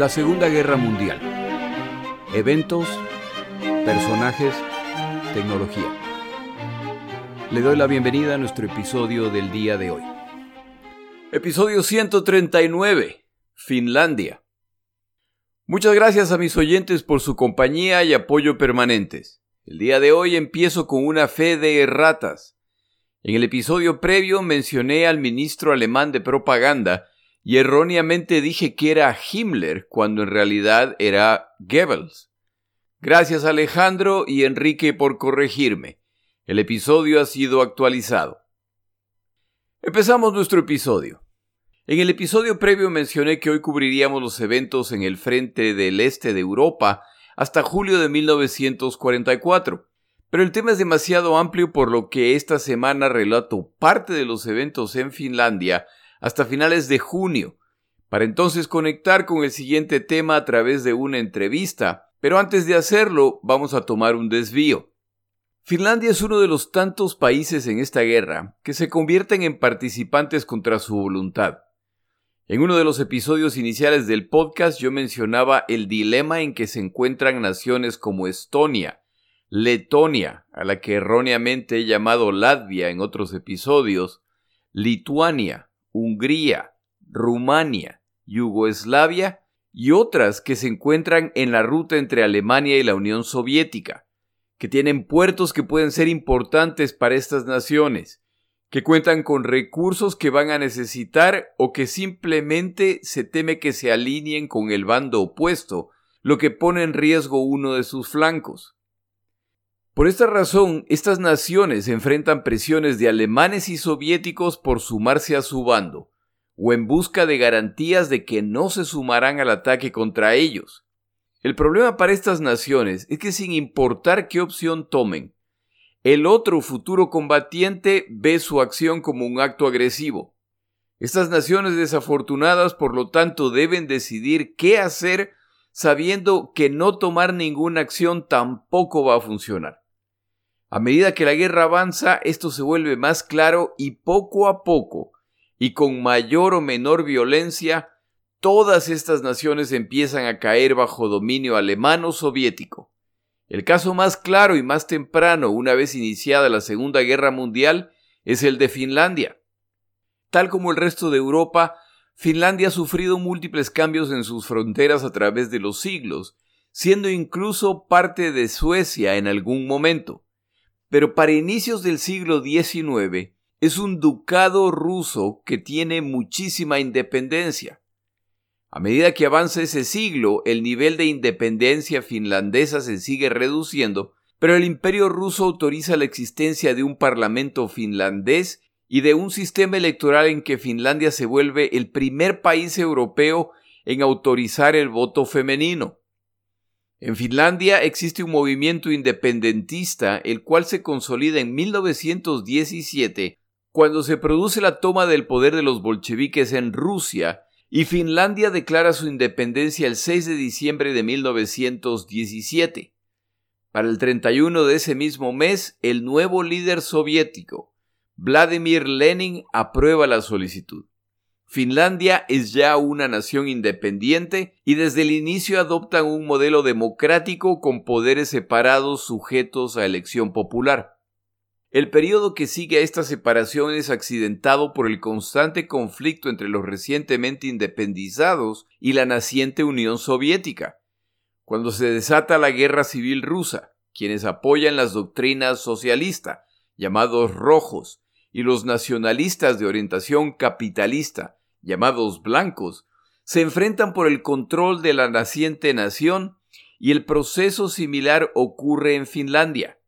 La Segunda Guerra Mundial. Eventos, personajes, tecnología. Le doy la bienvenida a nuestro episodio del día de hoy. Episodio 139. Finlandia. Muchas gracias a mis oyentes por su compañía y apoyo permanentes. El día de hoy empiezo con una fe de erratas. En el episodio previo mencioné al ministro alemán de propaganda y erróneamente dije que era Himmler cuando en realidad era Goebbels. Gracias Alejandro y Enrique por corregirme. El episodio ha sido actualizado. Empezamos nuestro episodio. En el episodio previo mencioné que hoy cubriríamos los eventos en el frente del este de Europa hasta julio de 1944, pero el tema es demasiado amplio por lo que esta semana relato parte de los eventos en Finlandia hasta finales de junio, para entonces conectar con el siguiente tema a través de una entrevista, pero antes de hacerlo vamos a tomar un desvío. Finlandia es uno de los tantos países en esta guerra que se convierten en participantes contra su voluntad. En uno de los episodios iniciales del podcast yo mencionaba el dilema en que se encuentran naciones como Estonia, Letonia, a la que erróneamente he llamado Latvia en otros episodios, Lituania, Hungría, Rumania, Yugoslavia y otras que se encuentran en la ruta entre Alemania y la Unión Soviética, que tienen puertos que pueden ser importantes para estas naciones, que cuentan con recursos que van a necesitar o que simplemente se teme que se alineen con el bando opuesto, lo que pone en riesgo uno de sus flancos. Por esta razón, estas naciones enfrentan presiones de alemanes y soviéticos por sumarse a su bando, o en busca de garantías de que no se sumarán al ataque contra ellos. El problema para estas naciones es que sin importar qué opción tomen, el otro futuro combatiente ve su acción como un acto agresivo. Estas naciones desafortunadas, por lo tanto, deben decidir qué hacer sabiendo que no tomar ninguna acción tampoco va a funcionar. A medida que la guerra avanza, esto se vuelve más claro y poco a poco, y con mayor o menor violencia, todas estas naciones empiezan a caer bajo dominio alemán o soviético. El caso más claro y más temprano, una vez iniciada la Segunda Guerra Mundial, es el de Finlandia. Tal como el resto de Europa, Finlandia ha sufrido múltiples cambios en sus fronteras a través de los siglos, siendo incluso parte de Suecia en algún momento pero para inicios del siglo XIX es un ducado ruso que tiene muchísima independencia. A medida que avanza ese siglo, el nivel de independencia finlandesa se sigue reduciendo, pero el imperio ruso autoriza la existencia de un parlamento finlandés y de un sistema electoral en que Finlandia se vuelve el primer país europeo en autorizar el voto femenino. En Finlandia existe un movimiento independentista el cual se consolida en 1917 cuando se produce la toma del poder de los bolcheviques en Rusia y Finlandia declara su independencia el 6 de diciembre de 1917. Para el 31 de ese mismo mes, el nuevo líder soviético, Vladimir Lenin, aprueba la solicitud. Finlandia es ya una nación independiente y desde el inicio adoptan un modelo democrático con poderes separados sujetos a elección popular. El periodo que sigue a esta separación es accidentado por el constante conflicto entre los recientemente independizados y la naciente Unión Soviética, cuando se desata la guerra civil rusa, quienes apoyan las doctrinas socialistas, llamados rojos, y los nacionalistas de orientación capitalista, llamados blancos, se enfrentan por el control de la naciente nación y el proceso similar ocurre en Finlandia.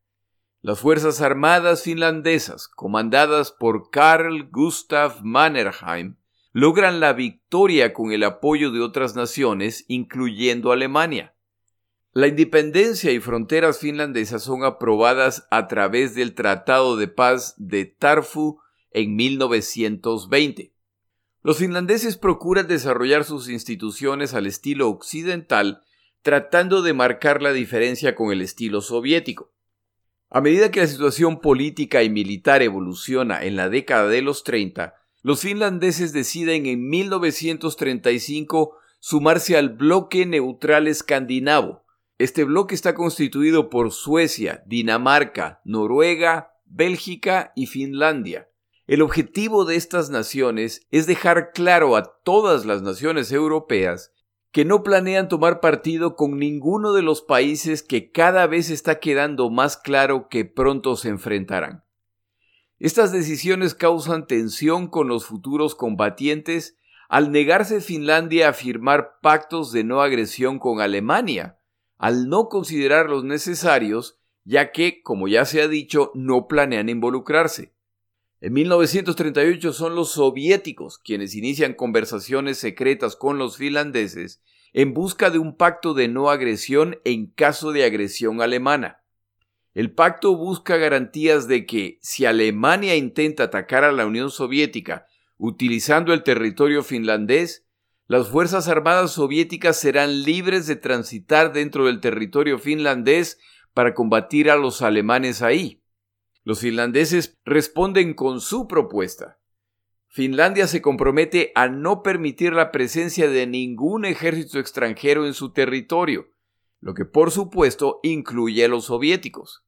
Las Fuerzas Armadas finlandesas, comandadas por Carl Gustav Mannerheim, logran la victoria con el apoyo de otras naciones, incluyendo Alemania. La independencia y fronteras finlandesas son aprobadas a través del Tratado de Paz de Tarfu en 1920. Los finlandeses procuran desarrollar sus instituciones al estilo occidental, tratando de marcar la diferencia con el estilo soviético. A medida que la situación política y militar evoluciona en la década de los 30, los finlandeses deciden en 1935 sumarse al bloque neutral escandinavo. Este bloque está constituido por Suecia, Dinamarca, Noruega, Bélgica y Finlandia. El objetivo de estas naciones es dejar claro a todas las naciones europeas que no planean tomar partido con ninguno de los países que cada vez está quedando más claro que pronto se enfrentarán. Estas decisiones causan tensión con los futuros combatientes al negarse Finlandia a firmar pactos de no agresión con Alemania, al no considerarlos necesarios, ya que, como ya se ha dicho, no planean involucrarse. En 1938 son los soviéticos quienes inician conversaciones secretas con los finlandeses en busca de un pacto de no agresión en caso de agresión alemana. El pacto busca garantías de que, si Alemania intenta atacar a la Unión Soviética Utilizando el territorio finlandés, las Fuerzas Armadas soviéticas serán libres de transitar dentro del territorio finlandés para combatir a los alemanes ahí. Los finlandeses responden con su propuesta. Finlandia se compromete a no permitir la presencia de ningún ejército extranjero en su territorio, lo que por supuesto incluye a los soviéticos.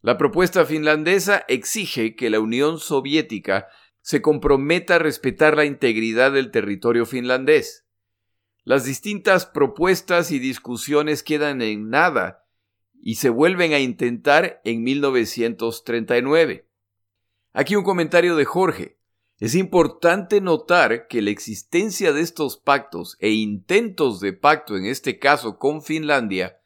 La propuesta finlandesa exige que la Unión Soviética se comprometa a respetar la integridad del territorio finlandés. Las distintas propuestas y discusiones quedan en nada y se vuelven a intentar en 1939. Aquí un comentario de Jorge. Es importante notar que la existencia de estos pactos e intentos de pacto, en este caso con Finlandia,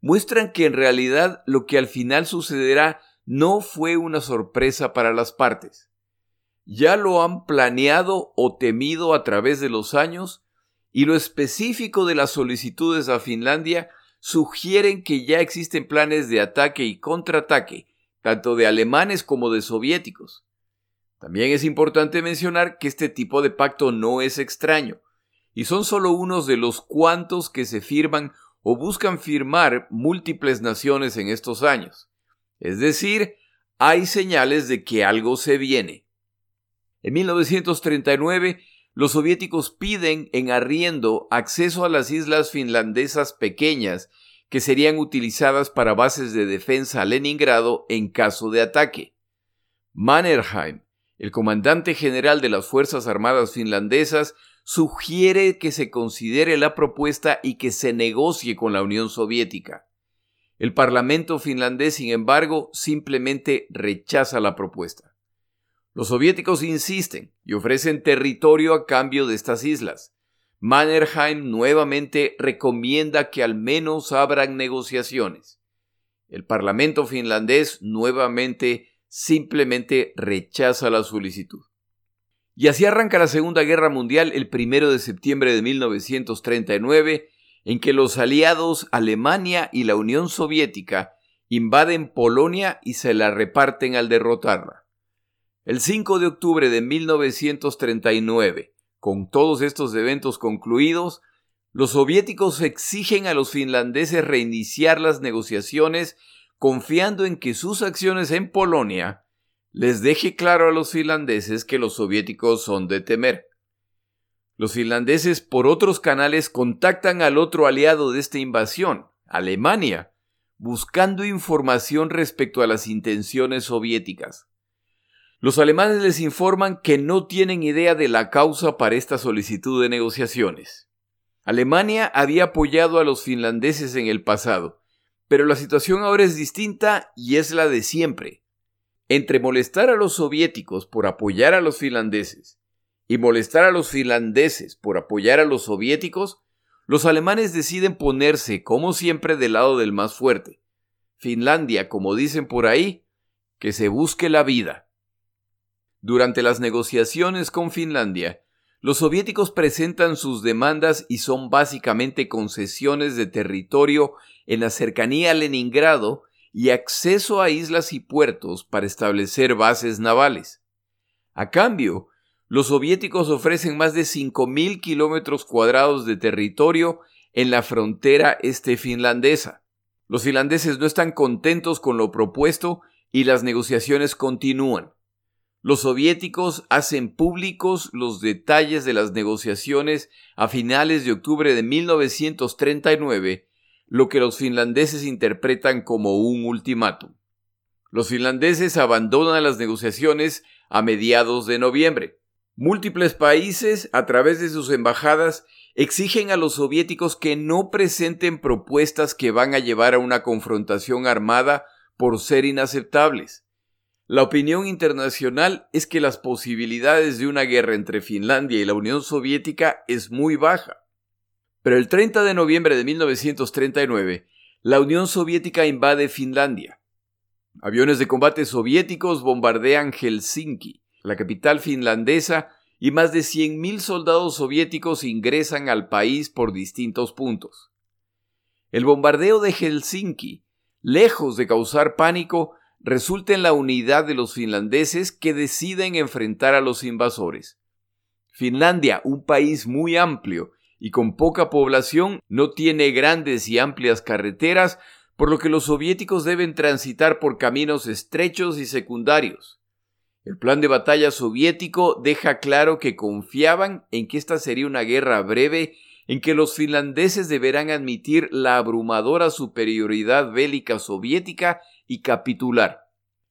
muestran que en realidad lo que al final sucederá no fue una sorpresa para las partes ya lo han planeado o temido a través de los años y lo específico de las solicitudes a Finlandia sugieren que ya existen planes de ataque y contraataque, tanto de alemanes como de soviéticos. También es importante mencionar que este tipo de pacto no es extraño, y son solo unos de los cuantos que se firman o buscan firmar múltiples naciones en estos años. Es decir, hay señales de que algo se viene. En 1939, los soviéticos piden en arriendo acceso a las islas finlandesas pequeñas que serían utilizadas para bases de defensa a Leningrado en caso de ataque. Mannerheim, el comandante general de las Fuerzas Armadas finlandesas, sugiere que se considere la propuesta y que se negocie con la Unión Soviética. El Parlamento finlandés, sin embargo, simplemente rechaza la propuesta. Los soviéticos insisten y ofrecen territorio a cambio de estas islas. Mannerheim nuevamente recomienda que al menos abran negociaciones. El Parlamento finlandés nuevamente simplemente rechaza la solicitud. Y así arranca la Segunda Guerra Mundial el primero de septiembre de 1939, en que los aliados Alemania y la Unión Soviética invaden Polonia y se la reparten al derrotarla. El 5 de octubre de 1939, con todos estos eventos concluidos, los soviéticos exigen a los finlandeses reiniciar las negociaciones confiando en que sus acciones en Polonia les deje claro a los finlandeses que los soviéticos son de temer. Los finlandeses por otros canales contactan al otro aliado de esta invasión, Alemania, buscando información respecto a las intenciones soviéticas. Los alemanes les informan que no tienen idea de la causa para esta solicitud de negociaciones. Alemania había apoyado a los finlandeses en el pasado, pero la situación ahora es distinta y es la de siempre. Entre molestar a los soviéticos por apoyar a los finlandeses y molestar a los finlandeses por apoyar a los soviéticos, los alemanes deciden ponerse, como siempre, del lado del más fuerte. Finlandia, como dicen por ahí, que se busque la vida. Durante las negociaciones con Finlandia, los soviéticos presentan sus demandas y son básicamente concesiones de territorio en la cercanía a Leningrado y acceso a islas y puertos para establecer bases navales. A cambio, los soviéticos ofrecen más de 5.000 kilómetros cuadrados de territorio en la frontera este finlandesa. Los finlandeses no están contentos con lo propuesto y las negociaciones continúan. Los soviéticos hacen públicos los detalles de las negociaciones a finales de octubre de 1939, lo que los finlandeses interpretan como un ultimátum. Los finlandeses abandonan las negociaciones a mediados de noviembre. Múltiples países, a través de sus embajadas, exigen a los soviéticos que no presenten propuestas que van a llevar a una confrontación armada por ser inaceptables. La opinión internacional es que las posibilidades de una guerra entre Finlandia y la Unión Soviética es muy baja. Pero el 30 de noviembre de 1939, la Unión Soviética invade Finlandia. Aviones de combate soviéticos bombardean Helsinki, la capital finlandesa, y más de 100.000 soldados soviéticos ingresan al país por distintos puntos. El bombardeo de Helsinki, lejos de causar pánico, resulta en la unidad de los finlandeses que deciden enfrentar a los invasores. Finlandia, un país muy amplio y con poca población, no tiene grandes y amplias carreteras, por lo que los soviéticos deben transitar por caminos estrechos y secundarios. El plan de batalla soviético deja claro que confiaban en que esta sería una guerra breve en que los finlandeses deberán admitir la abrumadora superioridad bélica soviética y capitular.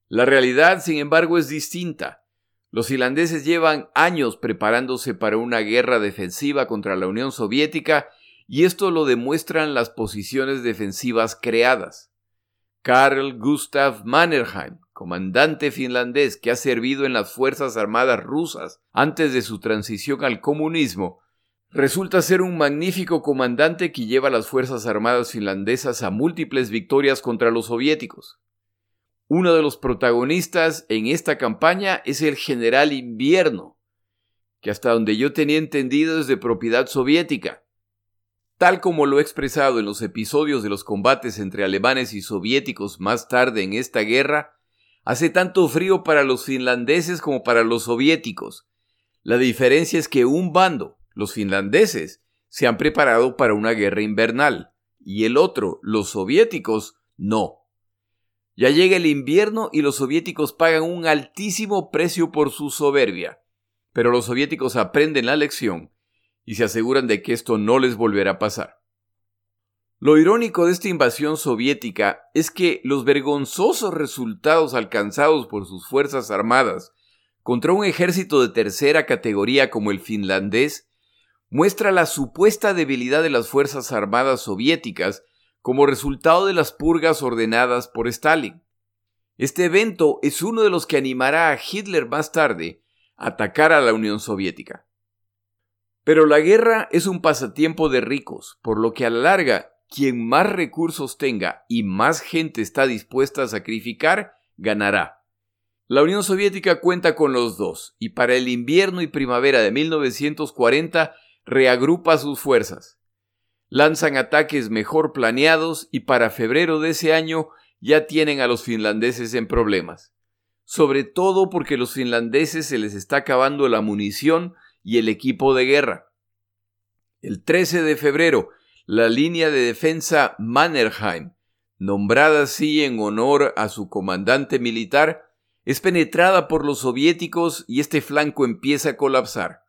La realidad, sin embargo, es distinta. Los finlandeses llevan años preparándose para una guerra defensiva contra la Unión Soviética y esto lo demuestran las posiciones defensivas creadas. Karl Gustav Mannerheim, comandante finlandés que ha servido en las Fuerzas Armadas rusas antes de su transición al comunismo, resulta ser un magnífico comandante que lleva las Fuerzas Armadas finlandesas a múltiples victorias contra los soviéticos. Uno de los protagonistas en esta campaña es el general Invierno, que hasta donde yo tenía entendido es de propiedad soviética. Tal como lo he expresado en los episodios de los combates entre alemanes y soviéticos más tarde en esta guerra, hace tanto frío para los finlandeses como para los soviéticos. La diferencia es que un bando, los finlandeses, se han preparado para una guerra invernal, y el otro, los soviéticos, no. Ya llega el invierno y los soviéticos pagan un altísimo precio por su soberbia. Pero los soviéticos aprenden la lección y se aseguran de que esto no les volverá a pasar. Lo irónico de esta invasión soviética es que los vergonzosos resultados alcanzados por sus fuerzas armadas contra un ejército de tercera categoría como el finlandés muestra la supuesta debilidad de las fuerzas armadas soviéticas como resultado de las purgas ordenadas por Stalin. Este evento es uno de los que animará a Hitler más tarde a atacar a la Unión Soviética. Pero la guerra es un pasatiempo de ricos, por lo que a la larga, quien más recursos tenga y más gente está dispuesta a sacrificar, ganará. La Unión Soviética cuenta con los dos, y para el invierno y primavera de 1940 reagrupa sus fuerzas lanzan ataques mejor planeados y para febrero de ese año ya tienen a los finlandeses en problemas. Sobre todo porque los finlandeses se les está acabando la munición y el equipo de guerra. El 13 de febrero, la línea de defensa Mannerheim, nombrada así en honor a su comandante militar, es penetrada por los soviéticos y este flanco empieza a colapsar.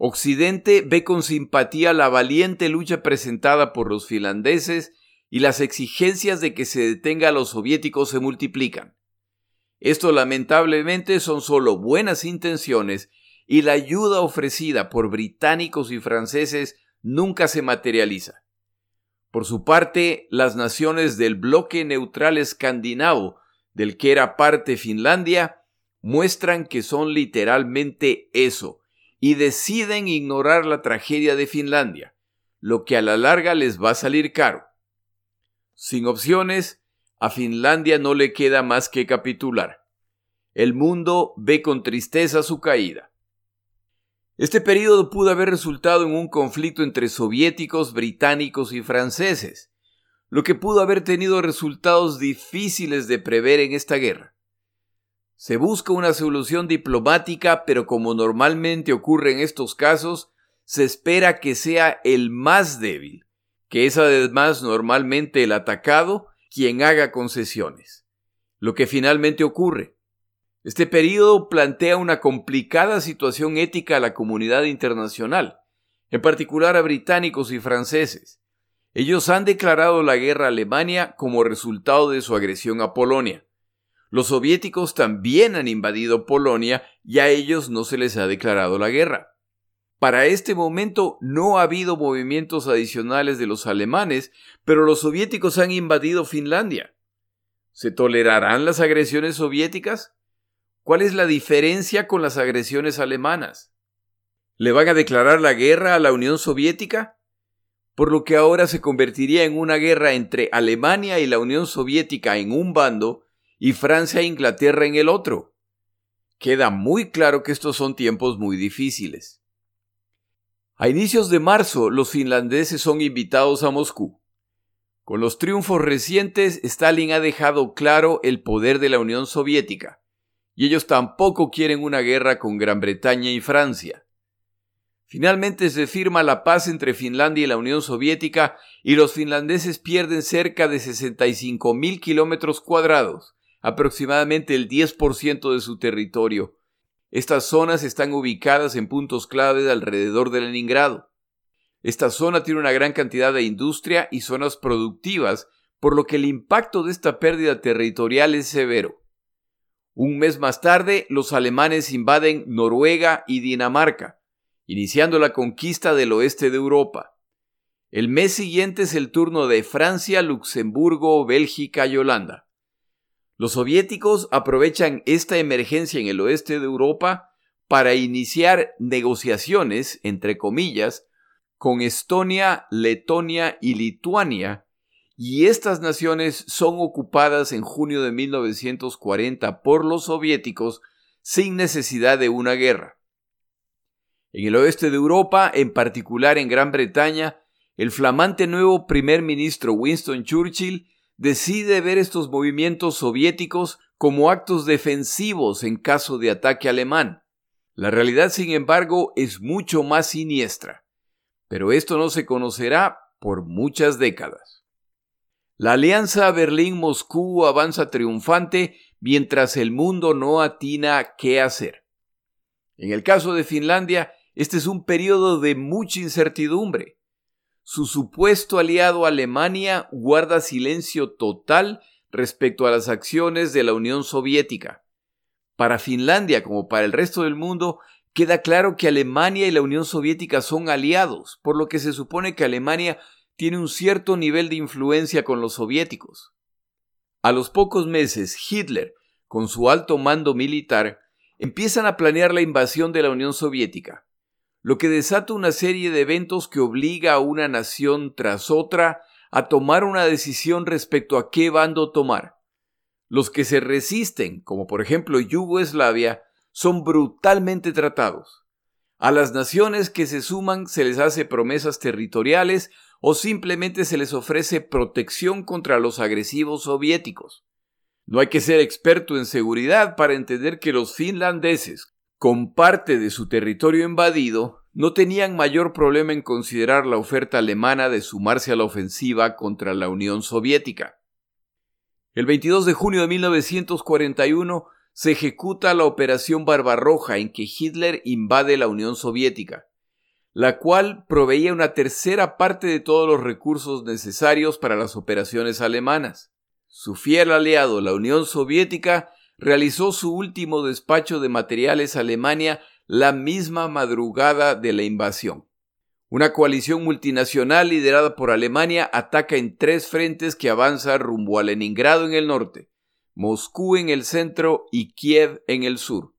Occidente ve con simpatía la valiente lucha presentada por los finlandeses y las exigencias de que se detenga a los soviéticos se multiplican. Esto lamentablemente son solo buenas intenciones y la ayuda ofrecida por británicos y franceses nunca se materializa. Por su parte, las naciones del bloque neutral escandinavo, del que era parte Finlandia, muestran que son literalmente eso, y deciden ignorar la tragedia de Finlandia, lo que a la larga les va a salir caro. Sin opciones, a Finlandia no le queda más que capitular. El mundo ve con tristeza su caída. Este período pudo haber resultado en un conflicto entre soviéticos, británicos y franceses, lo que pudo haber tenido resultados difíciles de prever en esta guerra. Se busca una solución diplomática, pero como normalmente ocurre en estos casos, se espera que sea el más débil, que es además normalmente el atacado, quien haga concesiones. Lo que finalmente ocurre. Este periodo plantea una complicada situación ética a la comunidad internacional, en particular a británicos y franceses. Ellos han declarado la guerra a Alemania como resultado de su agresión a Polonia. Los soviéticos también han invadido Polonia y a ellos no se les ha declarado la guerra. Para este momento no ha habido movimientos adicionales de los alemanes, pero los soviéticos han invadido Finlandia. ¿Se tolerarán las agresiones soviéticas? ¿Cuál es la diferencia con las agresiones alemanas? ¿Le van a declarar la guerra a la Unión Soviética? Por lo que ahora se convertiría en una guerra entre Alemania y la Unión Soviética en un bando y Francia e Inglaterra en el otro. Queda muy claro que estos son tiempos muy difíciles. A inicios de marzo, los finlandeses son invitados a Moscú. Con los triunfos recientes, Stalin ha dejado claro el poder de la Unión Soviética, y ellos tampoco quieren una guerra con Gran Bretaña y Francia. Finalmente se firma la paz entre Finlandia y la Unión Soviética y los finlandeses pierden cerca de 65 mil kilómetros cuadrados, aproximadamente el 10% de su territorio, estas zonas están ubicadas en puntos clave alrededor de Leningrado. Esta zona tiene una gran cantidad de industria y zonas productivas, por lo que el impacto de esta pérdida territorial es severo. Un mes más tarde, los alemanes invaden Noruega y Dinamarca, iniciando la conquista del oeste de Europa. El mes siguiente es el turno de Francia, Luxemburgo, Bélgica y Holanda. Los soviéticos aprovechan esta emergencia en el oeste de Europa para iniciar negociaciones, entre comillas, con Estonia, Letonia y Lituania, y estas naciones son ocupadas en junio de 1940 por los soviéticos sin necesidad de una guerra. En el oeste de Europa, en particular en Gran Bretaña, el flamante nuevo primer ministro Winston Churchill decide ver estos movimientos soviéticos como actos defensivos en caso de ataque alemán. La realidad, sin embargo, es mucho más siniestra, pero esto no se conocerá por muchas décadas. La alianza Berlín-Moscú avanza triunfante mientras el mundo no atina qué hacer. En el caso de Finlandia, este es un periodo de mucha incertidumbre su supuesto aliado Alemania guarda silencio total respecto a las acciones de la Unión Soviética. Para Finlandia, como para el resto del mundo, queda claro que Alemania y la Unión Soviética son aliados, por lo que se supone que Alemania tiene un cierto nivel de influencia con los soviéticos. A los pocos meses, Hitler, con su alto mando militar, empiezan a planear la invasión de la Unión Soviética lo que desata una serie de eventos que obliga a una nación tras otra a tomar una decisión respecto a qué bando tomar. Los que se resisten, como por ejemplo Yugoslavia, son brutalmente tratados. A las naciones que se suman se les hace promesas territoriales o simplemente se les ofrece protección contra los agresivos soviéticos. No hay que ser experto en seguridad para entender que los finlandeses, con parte de su territorio invadido, no tenían mayor problema en considerar la oferta alemana de sumarse a la ofensiva contra la Unión Soviética. El 22 de junio de 1941 se ejecuta la Operación Barbarroja en que Hitler invade la Unión Soviética, la cual proveía una tercera parte de todos los recursos necesarios para las operaciones alemanas. Su fiel aliado, la Unión Soviética, realizó su último despacho de materiales a Alemania la misma madrugada de la invasión. Una coalición multinacional liderada por Alemania ataca en tres frentes que avanza rumbo a Leningrado en el norte, Moscú en el centro y Kiev en el sur.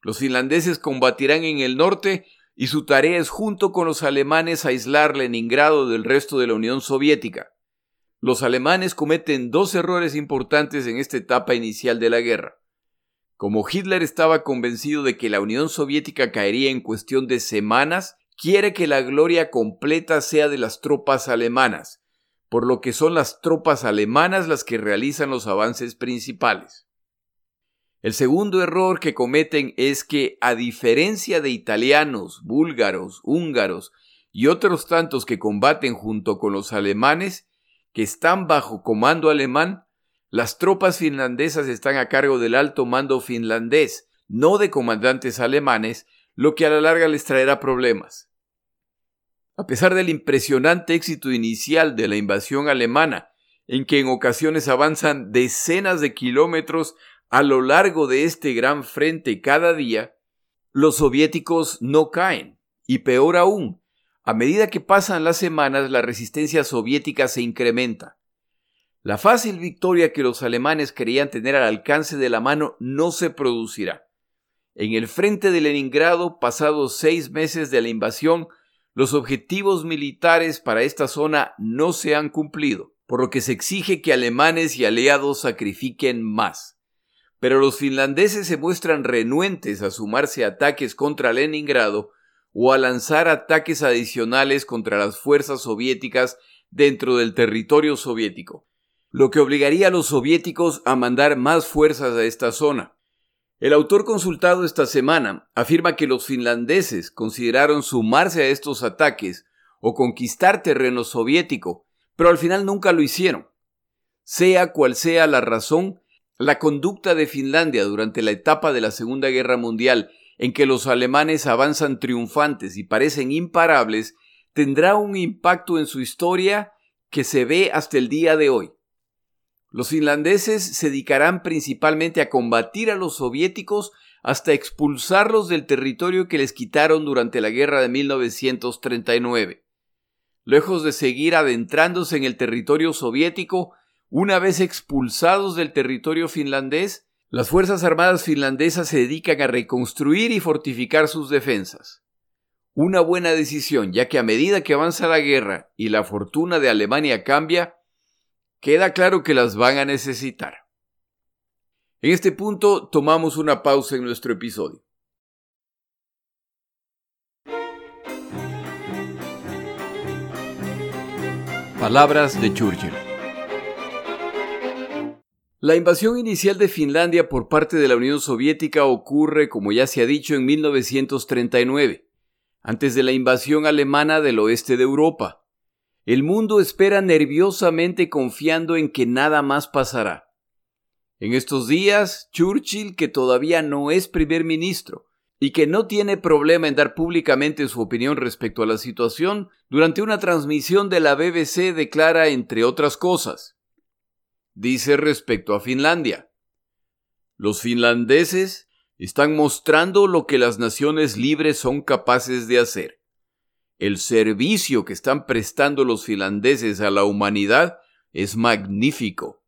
Los finlandeses combatirán en el norte y su tarea es junto con los alemanes aislar Leningrado del resto de la Unión Soviética. Los alemanes cometen dos errores importantes en esta etapa inicial de la guerra. Como Hitler estaba convencido de que la Unión Soviética caería en cuestión de semanas, quiere que la gloria completa sea de las tropas alemanas, por lo que son las tropas alemanas las que realizan los avances principales. El segundo error que cometen es que, a diferencia de italianos, búlgaros, húngaros y otros tantos que combaten junto con los alemanes, que están bajo comando alemán, Las tropas finlandesas están a cargo del alto mando finlandés, no de comandantes alemanes, lo que a la larga les traerá problemas. A pesar del impresionante éxito inicial de la invasión alemana, en que en ocasiones avanzan decenas de kilómetros a lo largo de este gran frente cada día, los soviéticos no caen, y peor aún, a medida que pasan las semanas la resistencia soviética se incrementa. La fácil victoria que los alemanes querían tener al alcance de la mano no se producirá. En el frente de Leningrado, pasados seis meses de la invasión, los objetivos militares para esta zona no se han cumplido, por lo que se exige que alemanes y aliados sacrifiquen más. Pero los finlandeses se muestran renuentes a sumarse a ataques contra Leningrado o a lanzar ataques adicionales contra las fuerzas soviéticas dentro del territorio soviético, lo que obligaría a los soviéticos a mandar más fuerzas a esta zona. El autor consultado esta semana afirma que los finlandeses consideraron sumarse a estos ataques o conquistar terreno soviético, pero al final nunca lo hicieron. Sea cual sea la razón, la conducta de Finlandia durante la etapa de la Segunda Guerra Mundial en que los alemanes avanzan triunfantes y parecen imparables, tendrá un impacto en su historia que se ve hasta el día de hoy. Los finlandeses se dedicarán principalmente a combatir a los soviéticos hasta expulsarlos del territorio que les quitaron durante la guerra de 1939. Lejos de seguir adentrándose en el territorio soviético, una vez expulsados del territorio finlandés, las Fuerzas Armadas finlandesas se dedican a reconstruir y fortificar sus defensas. Una buena decisión, ya que a medida que avanza la guerra y la fortuna de Alemania cambia, queda claro que las van a necesitar. En este punto tomamos una pausa en nuestro episodio. Palabras de Churchill. La invasión inicial de Finlandia por parte de la Unión Soviética ocurre, como ya se ha dicho, en 1939, antes de la invasión alemana del oeste de Europa. El mundo espera nerviosamente confiando en que nada más pasará. En estos días, Churchill, que todavía no es primer ministro y que no tiene problema en dar públicamente su opinión respecto a la situación, durante una transmisión de la BBC declara, entre otras cosas, dice respecto a Finlandia. Los finlandeses están mostrando lo que las naciones libres son capaces de hacer. El servicio que están prestando los finlandeses a la humanidad es magnífico.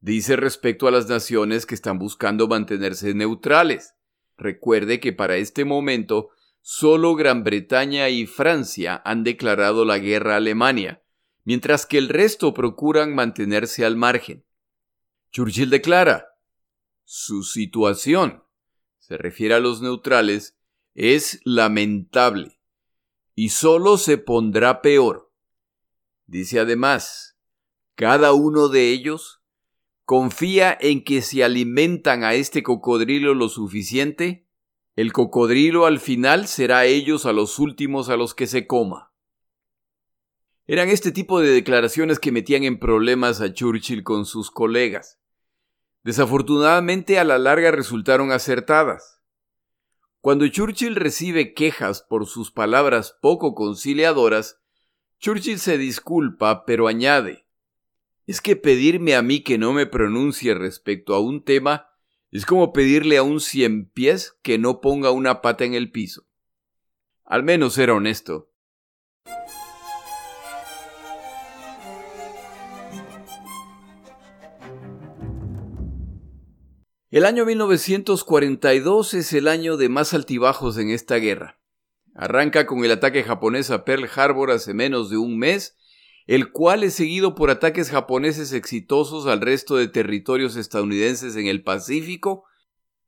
Dice respecto a las naciones que están buscando mantenerse neutrales. Recuerde que para este momento solo Gran Bretaña y Francia han declarado la guerra a Alemania, mientras que el resto procuran mantenerse al margen. Churchill declara, su situación, se refiere a los neutrales, es lamentable y solo se pondrá peor. Dice además, cada uno de ellos confía en que si alimentan a este cocodrilo lo suficiente, el cocodrilo al final será ellos a los últimos a los que se coma. Eran este tipo de declaraciones que metían en problemas a Churchill con sus colegas. Desafortunadamente a la larga resultaron acertadas. Cuando Churchill recibe quejas por sus palabras poco conciliadoras, Churchill se disculpa, pero añade, es que pedirme a mí que no me pronuncie respecto a un tema es como pedirle a un cien pies que no ponga una pata en el piso. Al menos era honesto. El año 1942 es el año de más altibajos en esta guerra. Arranca con el ataque japonés a Pearl Harbor hace menos de un mes, el cual es seguido por ataques japoneses exitosos al resto de territorios estadounidenses en el Pacífico,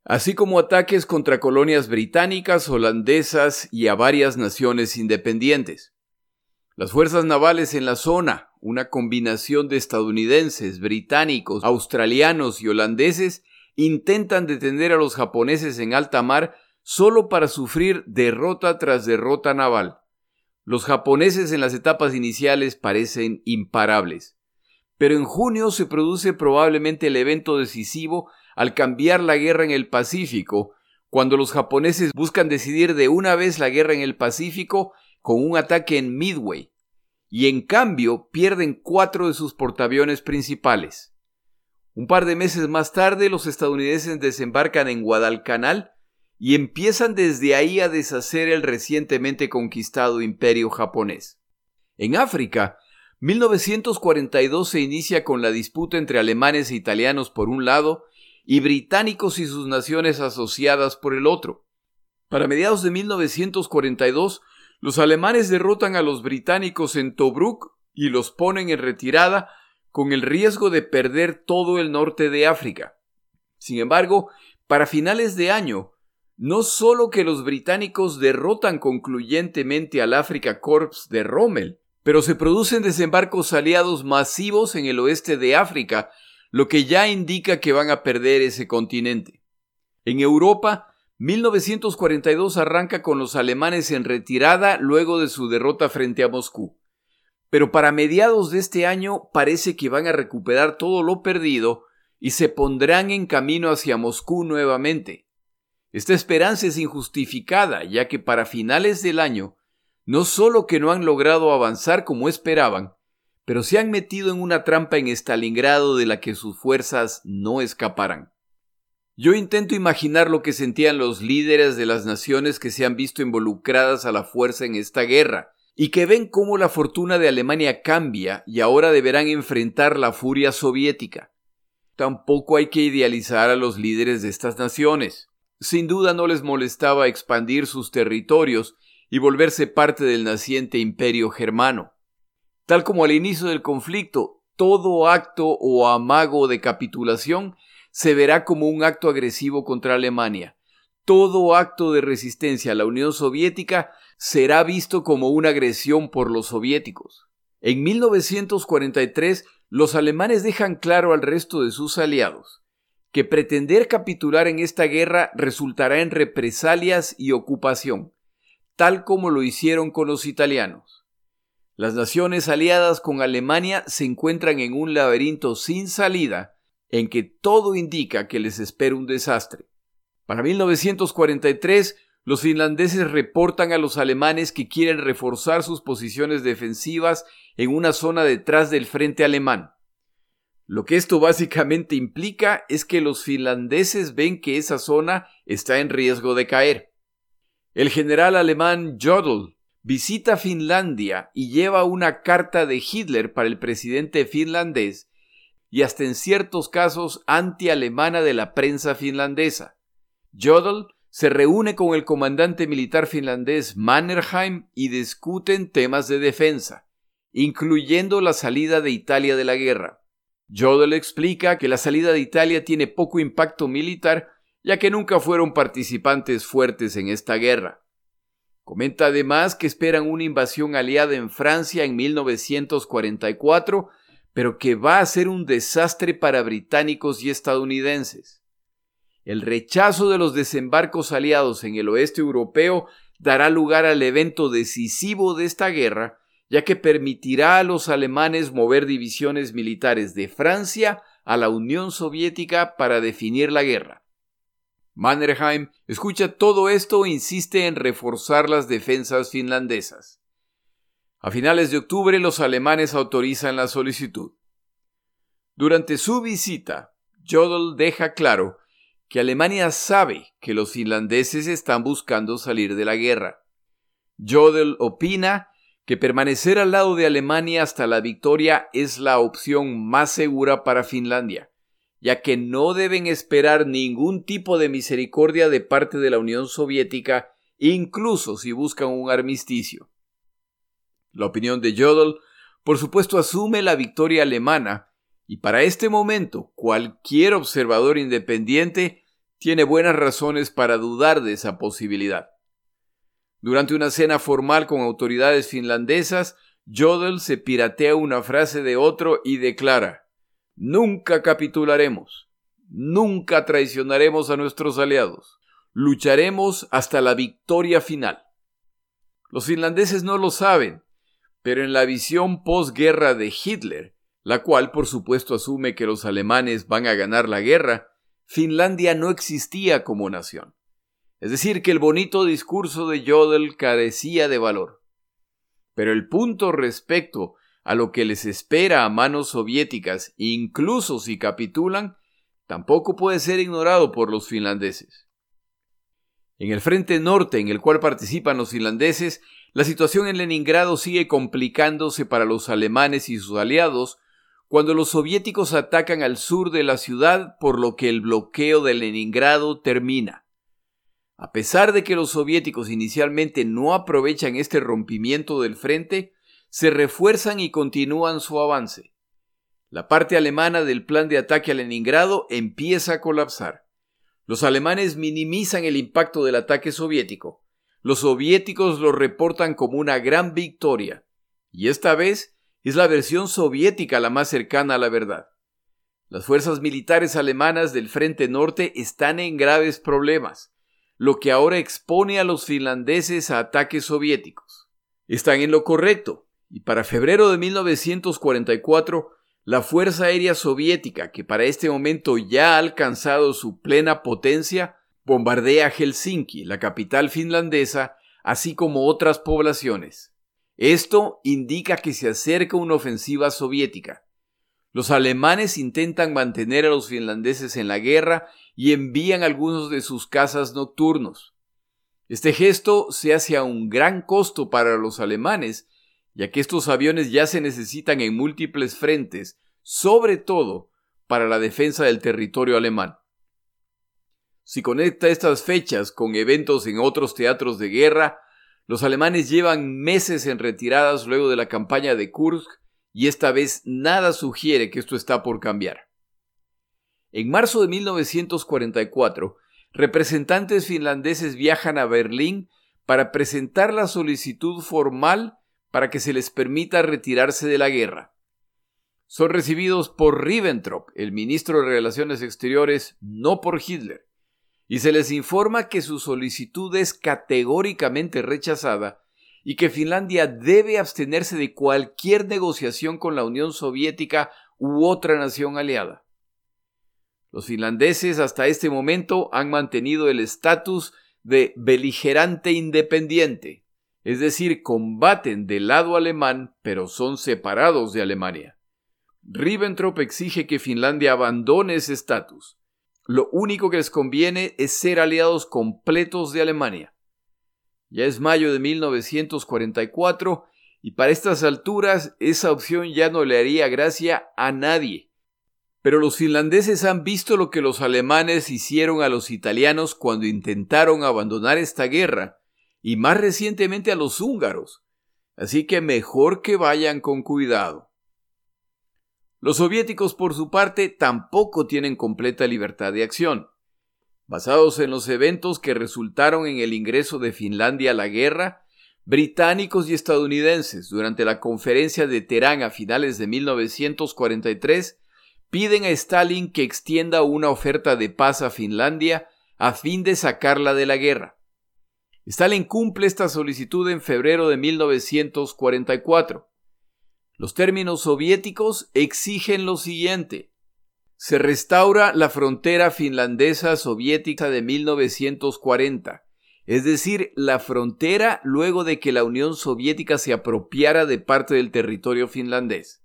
así como ataques contra colonias británicas, holandesas y a varias naciones independientes. Las fuerzas navales en la zona, una combinación de estadounidenses, británicos, australianos y holandeses, intentan detener a los japoneses en alta mar solo para sufrir derrota tras derrota naval. Los japoneses en las etapas iniciales parecen imparables, Pero en junio se produce probablemente el evento decisivo al cambiar la guerra en el Pacífico, cuando los japoneses buscan decidir de una vez la guerra en el Pacífico con un ataque en Midway, y en cambio pierden cuatro de sus portaaviones principales. Un par de meses más tarde los estadounidenses desembarcan en Guadalcanal y empiezan desde ahí a deshacer el recientemente conquistado imperio japonés. En África, 1942 se inicia con la disputa entre alemanes e italianos por un lado y británicos y sus naciones asociadas por el otro. Para mediados de 1942, los alemanes derrotan a los británicos en Tobruk y los ponen en retirada con el riesgo de perder todo el norte de África. Sin embargo, para finales de año, no solo que los británicos derrotan concluyentemente al Africa Corps de Rommel, pero se producen desembarcos aliados masivos en el oeste de África, lo que ya indica que van a perder ese continente. En Europa, 1942 arranca con los alemanes en retirada luego de su derrota frente a Moscú. Pero para mediados de este año parece que van a recuperar todo lo perdido y se pondrán en camino hacia Moscú nuevamente. Esta esperanza es injustificada, ya que para finales del año no solo que no han logrado avanzar como esperaban, pero se han metido en una trampa en Stalingrado de la que sus fuerzas no escaparán. Yo intento imaginar lo que sentían los líderes de las naciones que se han visto involucradas a la fuerza en esta guerra, y que ven cómo la fortuna de Alemania cambia y ahora deberán enfrentar la furia soviética. Tampoco hay que idealizar a los líderes de estas naciones. Sin duda no les molestaba expandir sus territorios y volverse parte del naciente imperio germano. Tal como al inicio del conflicto, todo acto o amago de capitulación se verá como un acto agresivo contra Alemania. Todo acto de resistencia a la Unión Soviética será visto como una agresión por los soviéticos. En 1943, los alemanes dejan claro al resto de sus aliados que pretender capitular en esta guerra resultará en represalias y ocupación, tal como lo hicieron con los italianos. Las naciones aliadas con Alemania se encuentran en un laberinto sin salida en que todo indica que les espera un desastre. Para 1943, los finlandeses reportan a los alemanes que quieren reforzar sus posiciones defensivas en una zona detrás del frente alemán. Lo que esto básicamente implica es que los finlandeses ven que esa zona está en riesgo de caer. El general alemán Jodl visita Finlandia y lleva una carta de Hitler para el presidente finlandés y hasta en ciertos casos anti-alemana de la prensa finlandesa. Jodl se reúne con el comandante militar finlandés Mannerheim y discuten temas de defensa, incluyendo la salida de Italia de la guerra. Jodl explica que la salida de Italia tiene poco impacto militar, ya que nunca fueron participantes fuertes en esta guerra. Comenta además que esperan una invasión aliada en Francia en 1944 pero que va a ser un desastre para británicos y estadounidenses. El rechazo de los desembarcos aliados en el oeste europeo dará lugar al evento decisivo de esta guerra, ya que permitirá a los alemanes mover divisiones militares de Francia a la Unión Soviética para definir la guerra. Mannerheim escucha todo esto e insiste en reforzar las defensas finlandesas. A finales de octubre los alemanes autorizan la solicitud. Durante su visita, Jodl deja claro que Alemania sabe que los finlandeses están buscando salir de la guerra. Jodl opina que permanecer al lado de Alemania hasta la victoria es la opción más segura para Finlandia, ya que no deben esperar ningún tipo de misericordia de parte de la Unión Soviética, incluso si buscan un armisticio. La opinión de Jodl, por supuesto, asume la victoria alemana, y para este momento cualquier observador independiente tiene buenas razones para dudar de esa posibilidad. Durante una cena formal con autoridades finlandesas, Jodl se piratea una frase de otro y declara Nunca capitularemos, nunca traicionaremos a nuestros aliados, lucharemos hasta la victoria final. Los finlandeses no lo saben, pero en la visión posguerra de Hitler, la cual por supuesto asume que los alemanes van a ganar la guerra, Finlandia no existía como nación. Es decir, que el bonito discurso de Jodl carecía de valor. Pero el punto respecto a lo que les espera a manos soviéticas, incluso si capitulan, tampoco puede ser ignorado por los finlandeses. En el frente norte en el cual participan los finlandeses, la situación en Leningrado sigue complicándose para los alemanes y sus aliados cuando los soviéticos atacan al sur de la ciudad por lo que el bloqueo de Leningrado termina. A pesar de que los soviéticos inicialmente no aprovechan este rompimiento del frente, se refuerzan y continúan su avance. La parte alemana del plan de ataque a Leningrado empieza a colapsar. Los alemanes minimizan el impacto del ataque soviético. Los soviéticos lo reportan como una gran victoria. Y esta vez es la versión soviética la más cercana a la verdad. Las fuerzas militares alemanas del Frente Norte están en graves problemas, lo que ahora expone a los finlandeses a ataques soviéticos. Están en lo correcto, y para febrero de 1944 la Fuerza Aérea Soviética, que para este momento ya ha alcanzado su plena potencia, bombardea Helsinki, la capital finlandesa, así como otras poblaciones. Esto indica que se acerca una ofensiva soviética. Los alemanes intentan mantener a los finlandeses en la guerra y envían algunos de sus cazas nocturnos. Este gesto se hace a un gran costo para los alemanes, ya que estos aviones ya se necesitan en múltiples frentes, sobre todo para la defensa del territorio alemán. Si conecta estas fechas con eventos en otros teatros de guerra, los alemanes llevan meses en retiradas luego de la campaña de Kursk y esta vez nada sugiere que esto está por cambiar. En marzo de 1944, representantes finlandeses viajan a Berlín para presentar la solicitud formal para que se les permita retirarse de la guerra. Son recibidos por Ribbentrop, el ministro de Relaciones Exteriores, no por Hitler, y se les informa que su solicitud es categóricamente rechazada y que Finlandia debe abstenerse de cualquier negociación con la Unión Soviética u otra nación aliada. Los finlandeses hasta este momento han mantenido el estatus de beligerante independiente, es decir, combaten del lado alemán, pero son separados de Alemania. Ribbentrop exige que Finlandia abandone ese estatus. Lo único que les conviene es ser aliados completos de Alemania. Ya es mayo de 1944 y para estas alturas esa opción ya no le haría gracia a nadie. Pero los finlandeses han visto lo que los alemanes hicieron a los italianos cuando intentaron abandonar esta guerra y más recientemente a los húngaros. Así que mejor que vayan con cuidado. Los soviéticos, por su parte, tampoco tienen completa libertad de acción. Basados en los eventos que resultaron en el ingreso de Finlandia a la guerra, británicos y estadounidenses durante la conferencia de Teherán a finales de 1943 piden a Stalin que extienda una oferta de paz a Finlandia a fin de sacarla de la guerra. Stalin cumple esta solicitud en febrero de 1944. Los términos soviéticos exigen lo siguiente. Se restaura la frontera finlandesa soviética de 1940, es decir, la frontera luego de que la Unión Soviética se apropiara de parte del territorio finlandés.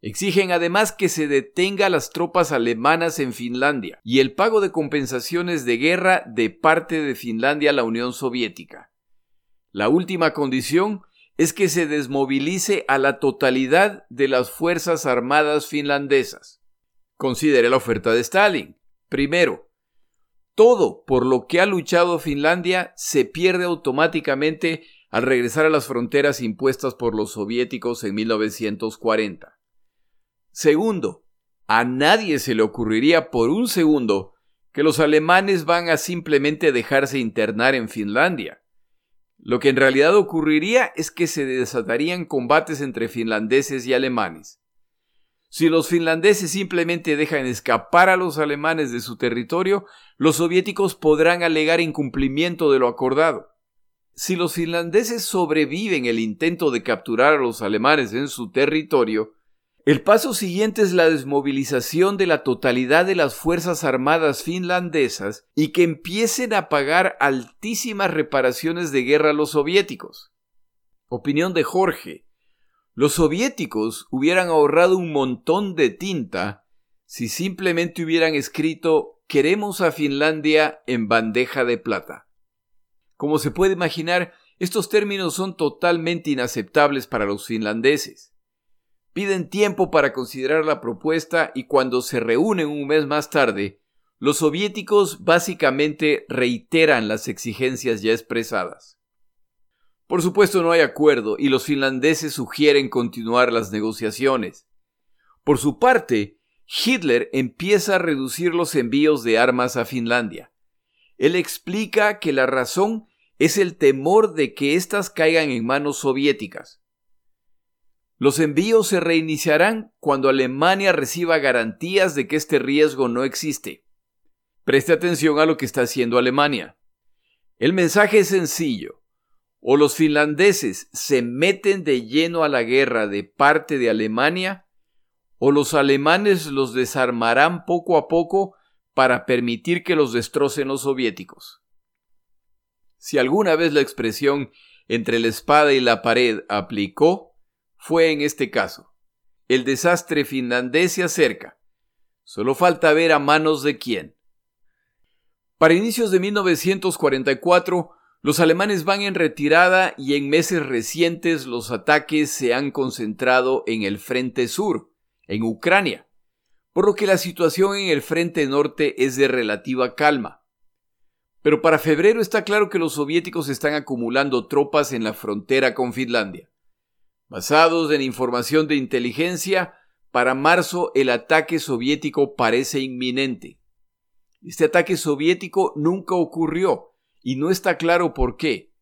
Exigen además que se detenga las tropas alemanas en Finlandia y el pago de compensaciones de guerra de parte de Finlandia a la Unión Soviética. La última condición es que se desmovilice a la totalidad de las Fuerzas Armadas finlandesas. Considere la oferta de Stalin. Primero, todo por lo que ha luchado Finlandia se pierde automáticamente al regresar a las fronteras impuestas por los soviéticos en 1940. Segundo, a nadie se le ocurriría por un segundo que los alemanes van a simplemente dejarse internar en Finlandia. Lo que en realidad ocurriría es que se desatarían combates entre finlandeses y alemanes. Si los finlandeses simplemente dejan escapar a los alemanes de su territorio, los soviéticos podrán alegar incumplimiento de lo acordado. Si los finlandeses sobreviven el intento de capturar a los alemanes en su territorio, El paso siguiente es la desmovilización de la totalidad de las Fuerzas Armadas finlandesas y que empiecen a pagar altísimas reparaciones de guerra a los soviéticos. Opinión de Jorge. Los soviéticos hubieran ahorrado un montón de tinta si simplemente hubieran escrito queremos a Finlandia en bandeja de plata. Como se puede imaginar, estos términos son totalmente inaceptables para los finlandeses. Piden tiempo para considerar la propuesta y cuando se reúnen un mes más tarde, los soviéticos básicamente reiteran las exigencias ya expresadas. Por supuesto no hay acuerdo y los finlandeses sugieren continuar las negociaciones. Por su parte, Hitler empieza a reducir los envíos de armas a Finlandia. Él explica que la razón es el temor de que éstas caigan en manos soviéticas. Los envíos se reiniciarán cuando Alemania reciba garantías de que este riesgo no existe. Preste atención a lo que está haciendo Alemania. El mensaje es sencillo. O los finlandeses se meten de lleno a la guerra de parte de Alemania, o los alemanes los desarmarán poco a poco para permitir que los destrocen los soviéticos. Si alguna vez la expresión entre la espada y la pared aplicó, fue en este caso. El desastre finlandés se acerca. Solo falta ver a manos de quién. Para inicios de 1944, los alemanes van en retirada y en meses recientes los ataques se han concentrado en el frente sur, en Ucrania, por lo que la situación en el frente norte es de relativa calma. Pero para febrero está claro que los soviéticos están acumulando tropas en la frontera con Finlandia. Basados en información de inteligencia, para marzo el ataque soviético parece inminente. Este ataque soviético nunca ocurrió y no está claro por qué.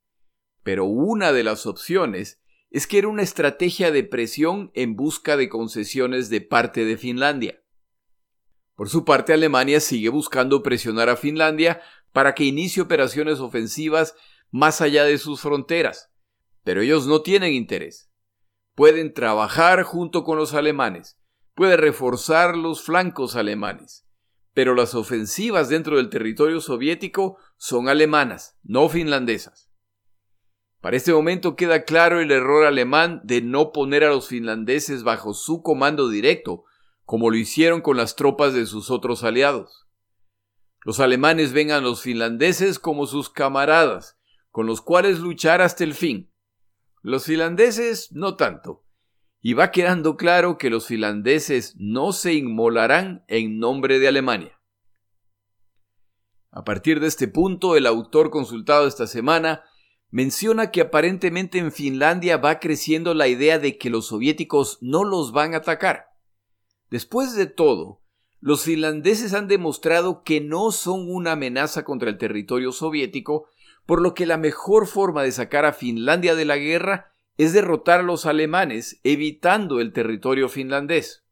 Pero una de las opciones es que era una estrategia de presión en busca de concesiones de parte de Finlandia. Por su parte, Alemania sigue buscando presionar a Finlandia para que inicie operaciones ofensivas más allá de sus fronteras, pero ellos no tienen interés pueden trabajar junto con los alemanes, puede reforzar los flancos alemanes. Pero las ofensivas dentro del territorio soviético son alemanas, no finlandesas. Para este momento queda claro el error alemán de no poner a los finlandeses bajo su comando directo, como lo hicieron con las tropas de sus otros aliados. Los alemanes ven a los finlandeses como sus camaradas, con los cuales luchar hasta el fin. Los finlandeses no tanto. Y va quedando claro que los finlandeses no se inmolarán en nombre de Alemania. A partir de este punto, el autor consultado esta semana menciona que aparentemente en Finlandia va creciendo la idea de que los soviéticos no los van a atacar. Después de todo, los finlandeses han demostrado que no son una amenaza contra el territorio soviético por lo que la mejor forma de sacar a Finlandia de la guerra es derrotar a los alemanes, evitando el territorio finlandés.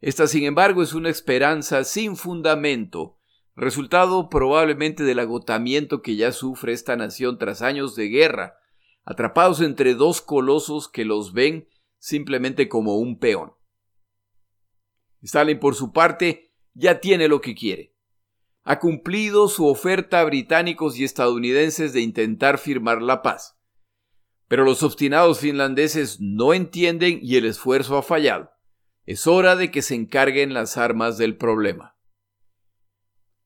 Esta, sin embargo, es una esperanza sin fundamento, resultado probablemente del agotamiento que ya sufre esta nación tras años de guerra, atrapados entre dos colosos que los ven simplemente como un peón. Stalin, por su parte, ya tiene lo que quiere ha cumplido su oferta a británicos y estadounidenses de intentar firmar la paz. Pero los obstinados finlandeses no entienden y el esfuerzo ha fallado. Es hora de que se encarguen las armas del problema.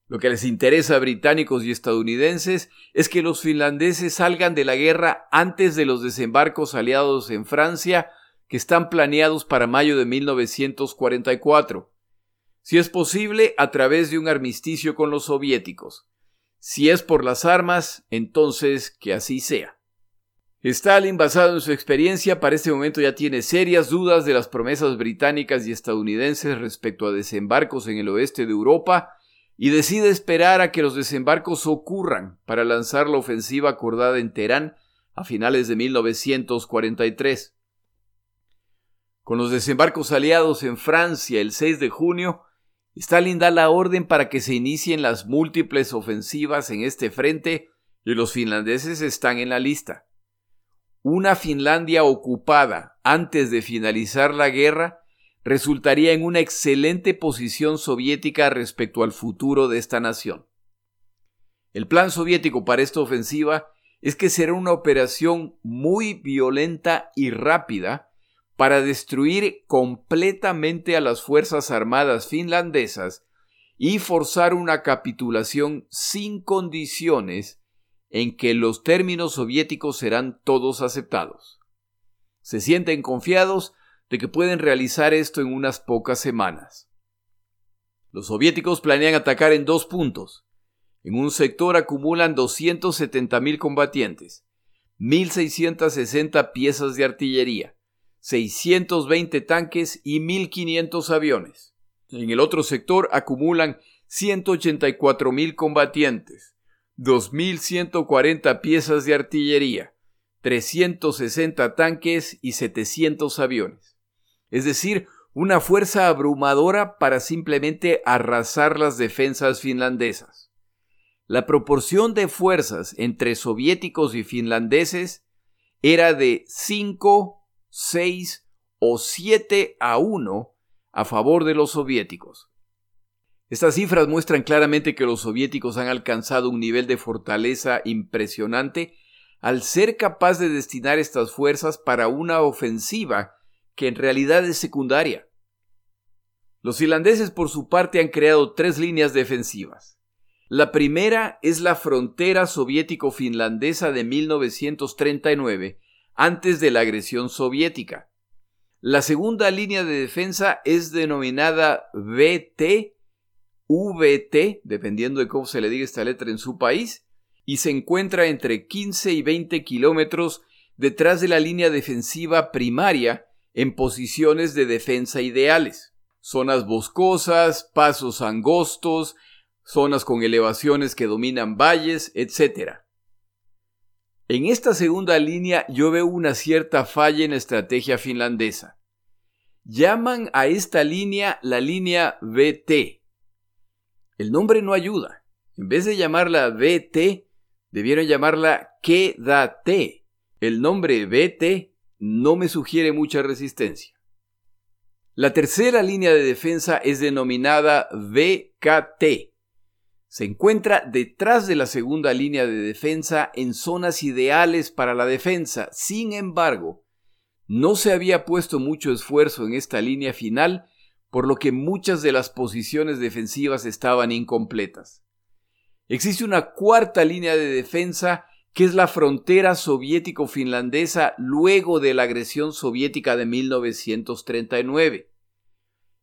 Lo que les interesa a británicos y estadounidenses es que los finlandeses salgan de la guerra antes de los desembarcos aliados en Francia que están planeados para mayo de 1944 si es posible, a través de un armisticio con los soviéticos. Si es por las armas, entonces que así sea. Stalin, basado en su experiencia, para este momento ya tiene serias dudas de las promesas británicas y estadounidenses respecto a desembarcos en el oeste de Europa y decide esperar a que los desembarcos ocurran para lanzar la ofensiva acordada en Teherán a finales de 1943. Con los desembarcos aliados en Francia el 6 de junio, Stalin da la orden para que se inicien las múltiples ofensivas en este frente y los finlandeses están en la lista. una Finlandia ocupada antes de finalizar la guerra resultaría en una excelente posición soviética respecto al futuro de esta nación. El plan soviético para esta ofensiva es que será una operación muy violenta y rápida para destruir completamente a las Fuerzas Armadas finlandesas y forzar una capitulación sin condiciones en que los términos soviéticos serán todos aceptados. Se sienten confiados de que pueden realizar esto en unas pocas semanas. Los soviéticos planean atacar en dos puntos. En un sector acumulan 270.000 combatientes, 1.660 piezas de artillería, 620 tanques y 1.500 aviones. En el otro sector acumulan 184.000 combatientes, 2.140 piezas de artillería, 360 tanques y 700 aviones. Es decir, una fuerza abrumadora para simplemente arrasar las defensas finlandesas. La proporción de fuerzas entre soviéticos y finlandeses era de 5, 6 o 7 a 1 a favor de los soviéticos. Estas cifras muestran claramente que los soviéticos han alcanzado un nivel de fortaleza impresionante al ser capaz de destinar estas fuerzas para una ofensiva que en realidad es secundaria. Los finlandeses por su parte han creado tres líneas defensivas. La primera es la frontera soviético-finlandesa de 1939, antes de la agresión soviética. La segunda línea de defensa es denominada VT VT, dependiendo de cómo se le diga esta letra en su país, y se encuentra entre 15 y 20 kilómetros detrás de la línea defensiva primaria en posiciones de defensa ideales. Zonas boscosas, pasos angostos, zonas con elevaciones que dominan valles, etc. En esta segunda línea yo veo una cierta falla en la estrategia finlandesa. Llaman a esta línea la línea VT, el nombre no ayuda. En vez de llamarla BT, debieron llamarla Quédate. El nombre BT no me sugiere mucha resistencia. La tercera línea de defensa es denominada VKT. Se encuentra detrás de la segunda línea de defensa en zonas ideales para la defensa. Sin embargo, no se había puesto mucho esfuerzo en esta línea final por lo que muchas de las posiciones defensivas estaban incompletas. Existe una cuarta línea de defensa que es la frontera soviético-finlandesa luego de la agresión soviética de 1939.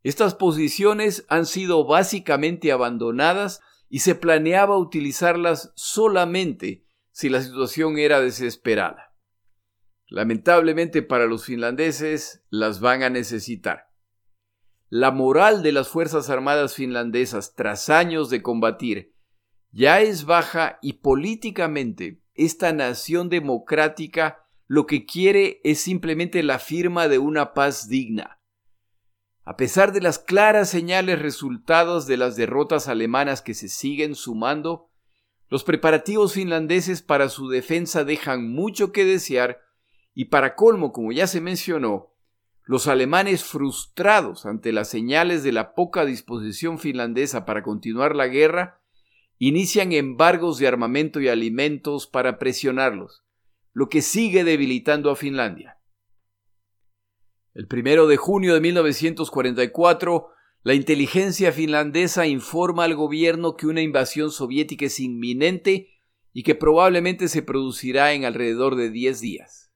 Estas posiciones han sido básicamente abandonadas y se planeaba utilizarlas solamente si la situación era desesperada. Lamentablemente para los finlandeses las van a necesitar. La moral de las Fuerzas Armadas finlandesas tras años de combatir ya es baja y políticamente esta nación democrática lo que quiere es simplemente la firma de una paz digna. A pesar de las claras señales resultados de las derrotas alemanas que se siguen sumando, los preparativos finlandeses para su defensa dejan mucho que desear y para colmo, como ya se mencionó, los alemanes, frustrados ante las señales de la poca disposición finlandesa para continuar la guerra, inician embargos de armamento y alimentos para presionarlos, lo que sigue debilitando a Finlandia. El primero de junio de 1944, la inteligencia finlandesa informa al gobierno que una invasión soviética es inminente y que probablemente se producirá en alrededor de 10 días.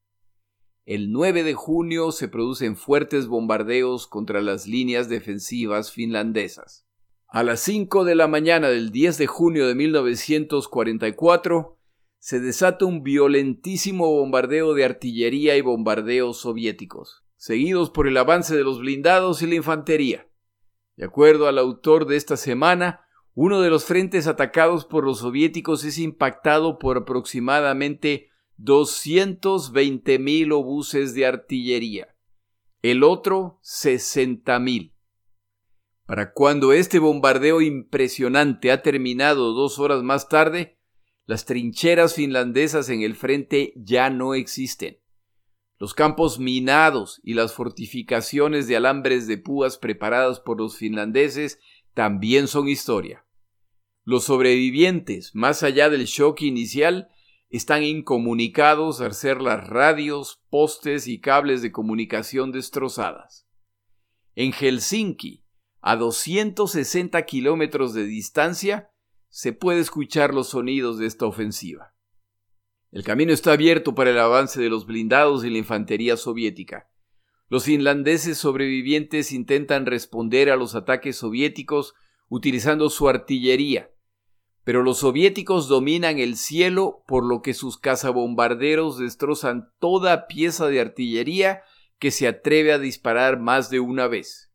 El 9 de junio se producen fuertes bombardeos contra las líneas defensivas finlandesas. A las 5 de la mañana del 10 de junio de 1944 se desata un violentísimo bombardeo de artillería y bombardeos soviéticos, seguidos por el avance de los blindados y la infantería. De acuerdo al autor de esta semana, uno de los frentes atacados por los soviéticos es impactado por aproximadamente 220.000 obuses de artillería, el otro 60.000. Para cuando este bombardeo impresionante ha terminado dos horas más tarde, las trincheras finlandesas en el frente ya no existen. Los campos minados y las fortificaciones de alambres de púas preparadas por los finlandeses también son historia. Los sobrevivientes, más allá del shock inicial, están incomunicados al ser las radios, postes y cables de comunicación destrozadas. En Helsinki, a 260 kilómetros de distancia, se puede escuchar los sonidos de esta ofensiva. El camino está abierto para el avance de los blindados y la infantería soviética. Los finlandeses sobrevivientes intentan responder a los ataques soviéticos utilizando su artillería, pero los soviéticos dominan el cielo por lo que sus cazabombarderos destrozan toda pieza de artillería que se atreve a disparar más de una vez.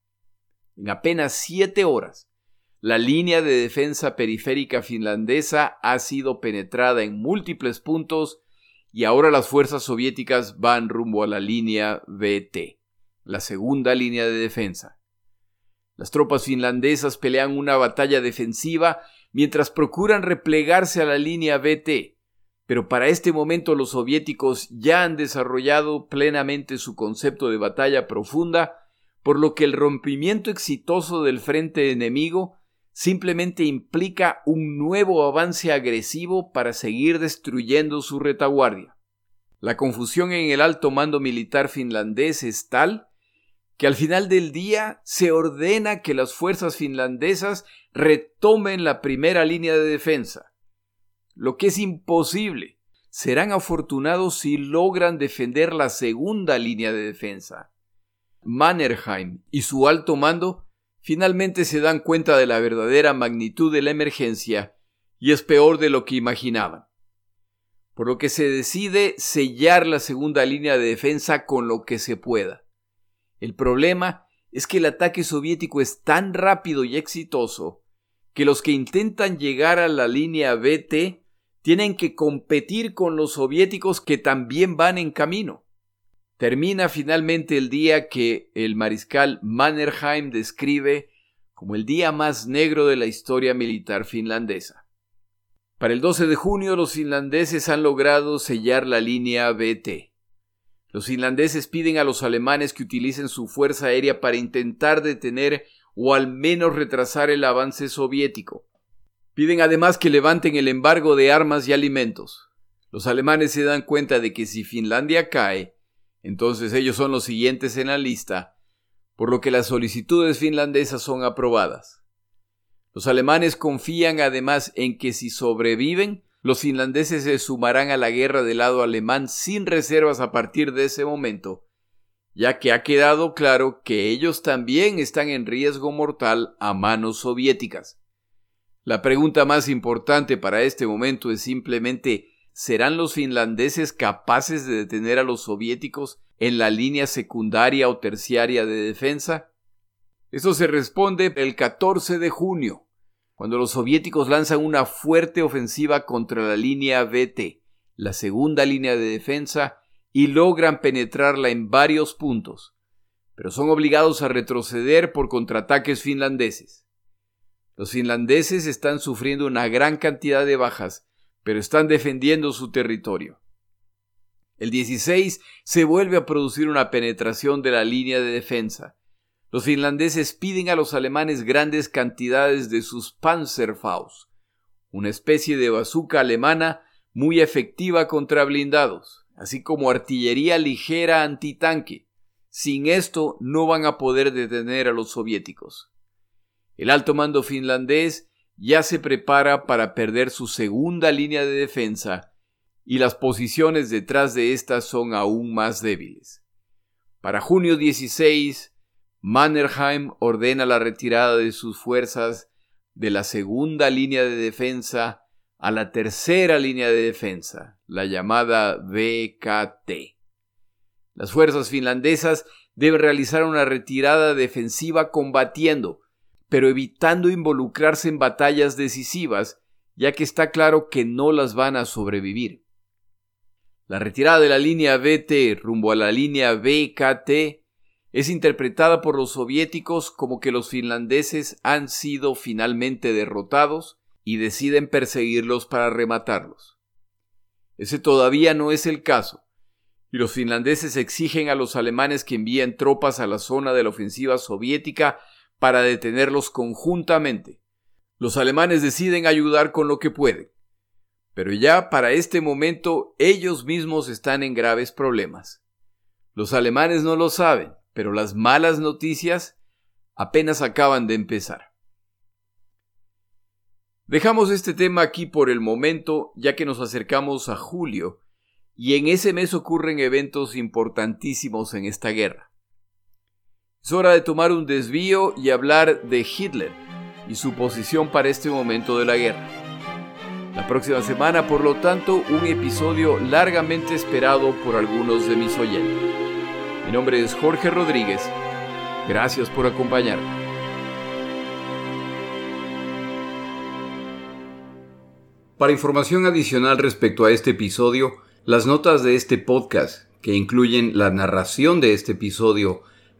En apenas siete horas, la línea de defensa periférica finlandesa ha sido penetrada en múltiples puntos y ahora las fuerzas soviéticas van rumbo a la línea BT, la segunda línea de defensa. Las tropas finlandesas pelean una batalla defensiva mientras procuran replegarse a la línea BT, pero para este momento los soviéticos ya han desarrollado plenamente su concepto de batalla profunda, por lo que el rompimiento exitoso del frente enemigo simplemente implica un nuevo avance agresivo para seguir destruyendo su retaguardia. La confusión en el alto mando militar finlandés es tal que al final del día se ordena que las fuerzas finlandesas retomen la primera línea de defensa, lo que es imposible. Serán afortunados si logran defender la segunda línea de defensa. Mannerheim y su alto mando finalmente se dan cuenta de la verdadera magnitud de la emergencia y es peor de lo que imaginaban. Por lo que se decide sellar la segunda línea de defensa con lo que se pueda. El problema es que el ataque soviético es tan rápido y exitoso que los que intentan llegar a la línea BT tienen que competir con los soviéticos que también van en camino. Termina finalmente el día que el mariscal Mannerheim describe como el día más negro de la historia militar finlandesa. Para el 12 de junio los finlandeses han logrado sellar la línea BT. Los finlandeses piden a los alemanes que utilicen su fuerza aérea para intentar detener o al menos retrasar el avance soviético. Piden además que levanten el embargo de armas y alimentos. Los alemanes se dan cuenta de que si Finlandia cae, entonces ellos son los siguientes en la lista, por lo que las solicitudes finlandesas son aprobadas. Los alemanes confían además en que si sobreviven, los finlandeses se sumarán a la guerra del lado alemán sin reservas a partir de ese momento, ya que ha quedado claro que ellos también están en riesgo mortal a manos soviéticas. La pregunta más importante para este momento es simplemente ¿serán los finlandeses capaces de detener a los soviéticos en la línea secundaria o terciaria de defensa? Eso se responde el 14 de junio, cuando los soviéticos lanzan una fuerte ofensiva contra la línea BT, la segunda línea de defensa, y logran penetrarla en varios puntos, pero son obligados a retroceder por contraataques finlandeses. Los finlandeses están sufriendo una gran cantidad de bajas, pero están defendiendo su territorio. El 16 se vuelve a producir una penetración de la línea de defensa, los finlandeses piden a los alemanes grandes cantidades de sus Panzerfaust, una especie de bazuca alemana muy efectiva contra blindados, así como artillería ligera antitanque. Sin esto no van a poder detener a los soviéticos. El alto mando finlandés ya se prepara para perder su segunda línea de defensa y las posiciones detrás de esta son aún más débiles. Para junio 16, Mannerheim ordena la retirada de sus fuerzas de la segunda línea de defensa a la tercera línea de defensa, la llamada BKT. Las fuerzas finlandesas deben realizar una retirada defensiva combatiendo, pero evitando involucrarse en batallas decisivas, ya que está claro que no las van a sobrevivir. La retirada de la línea BT rumbo a la línea BKT es interpretada por los soviéticos como que los finlandeses han sido finalmente derrotados y deciden perseguirlos para rematarlos. Ese todavía no es el caso, y los finlandeses exigen a los alemanes que envíen tropas a la zona de la ofensiva soviética para detenerlos conjuntamente. Los alemanes deciden ayudar con lo que pueden, pero ya para este momento ellos mismos están en graves problemas. Los alemanes no lo saben, pero las malas noticias apenas acaban de empezar. Dejamos este tema aquí por el momento, ya que nos acercamos a julio, y en ese mes ocurren eventos importantísimos en esta guerra. Es hora de tomar un desvío y hablar de Hitler y su posición para este momento de la guerra. La próxima semana, por lo tanto, un episodio largamente esperado por algunos de mis oyentes. Mi nombre es Jorge Rodríguez. Gracias por acompañarme. Para información adicional respecto a este episodio, las notas de este podcast, que incluyen la narración de este episodio,